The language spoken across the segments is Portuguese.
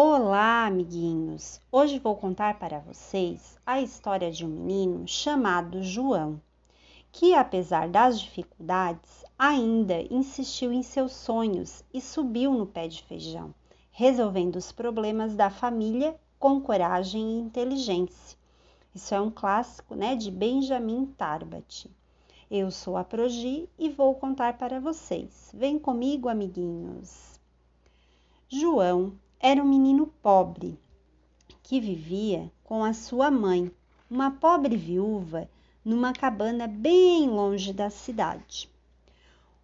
Olá, amiguinhos! Hoje vou contar para vocês a história de um menino chamado João, que, apesar das dificuldades, ainda insistiu em seus sonhos e subiu no pé de feijão, resolvendo os problemas da família com coragem e inteligência. Isso é um clássico, né, de Benjamin Tarbat. Eu sou a Progi e vou contar para vocês. Vem comigo, amiguinhos. João era um menino pobre que vivia com a sua mãe, uma pobre viúva, numa cabana bem longe da cidade.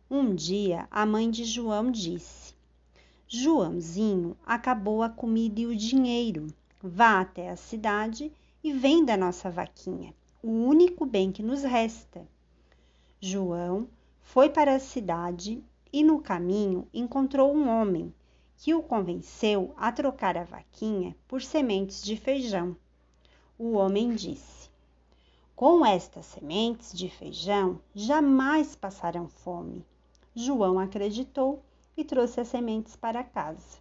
Um dia a mãe de João disse: Joãozinho acabou a comida e o dinheiro. Vá até a cidade e venda a nossa vaquinha, o único bem que nos resta. João foi para a cidade e no caminho encontrou um homem que o convenceu a trocar a vaquinha por sementes de feijão. O homem disse: Com estas sementes de feijão jamais passarão fome. João acreditou e trouxe as sementes para casa.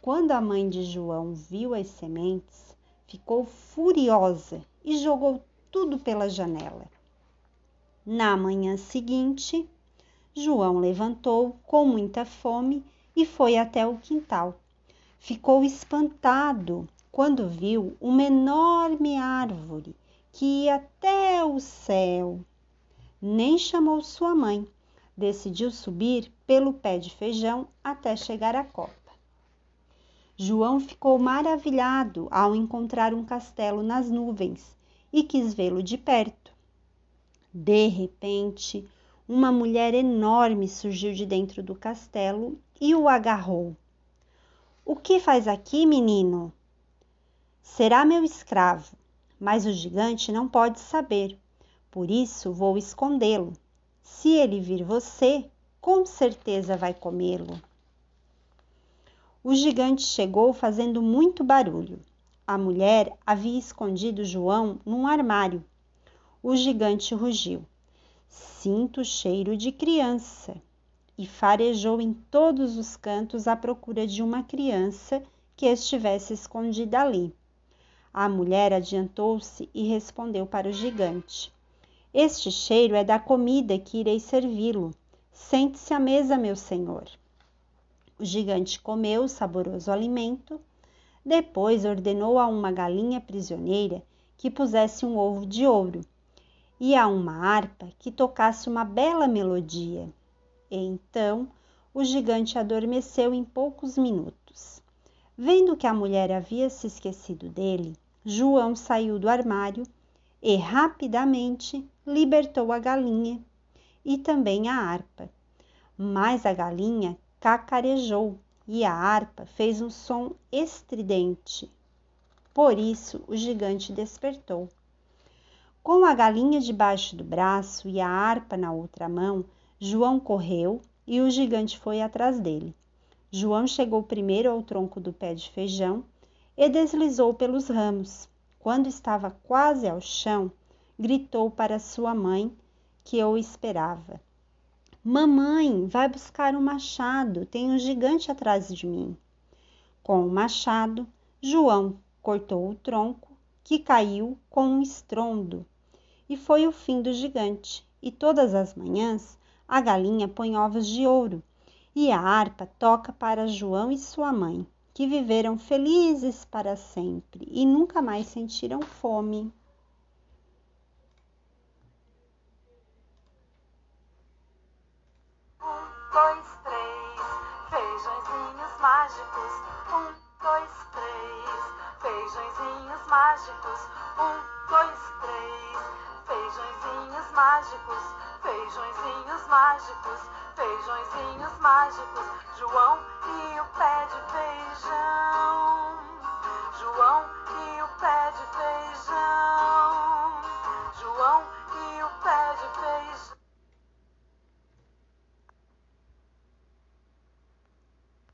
Quando a mãe de João viu as sementes, ficou furiosa e jogou tudo pela janela. Na manhã seguinte, João levantou com muita fome e foi até o quintal. Ficou espantado quando viu uma enorme árvore que ia até o céu. Nem chamou sua mãe, decidiu subir pelo pé de feijão até chegar à copa. João ficou maravilhado ao encontrar um castelo nas nuvens e quis vê-lo de perto. De repente, uma mulher enorme surgiu de dentro do castelo e o agarrou. O que faz aqui, menino? Será meu escravo, mas o gigante não pode saber. Por isso vou escondê-lo. Se ele vir você, com certeza vai comê-lo. O gigante chegou fazendo muito barulho. A mulher havia escondido João num armário o gigante rugiu. Sinto cheiro de criança. E farejou em todos os cantos à procura de uma criança que estivesse escondida ali. A mulher adiantou-se e respondeu para o gigante: Este cheiro é da comida que irei servi-lo. Sente-se à mesa, meu senhor. O gigante comeu o saboroso alimento. Depois ordenou a uma galinha prisioneira que pusesse um ovo de ouro e a uma harpa que tocasse uma bela melodia. Então o gigante adormeceu em poucos minutos. Vendo que a mulher havia se esquecido dele, João saiu do armário e rapidamente libertou a galinha e também a harpa. Mas a galinha cacarejou e a harpa fez um som estridente. Por isso o gigante despertou. Com a galinha debaixo do braço e a harpa na outra mão, João correu e o gigante foi atrás dele. João chegou primeiro ao tronco do pé de feijão e deslizou pelos ramos. Quando estava quase ao chão, gritou para sua mãe, que o esperava: Mamãe, vai buscar um machado, tem um gigante atrás de mim. Com o machado, João cortou o tronco, que caiu com um estrondo e foi o fim do gigante. E todas as manhãs a galinha põe ovos de ouro e a harpa toca para João e sua mãe, que viveram felizes para sempre e nunca mais sentiram fome. Um, dois, três, feijõezinhos mágicos. mágicos, um, dois, três. Feijõezinhos mágicos, feijõezinhos mágicos, feijõezinhos mágicos. João e o pé de feijão. João e o pé de feijão.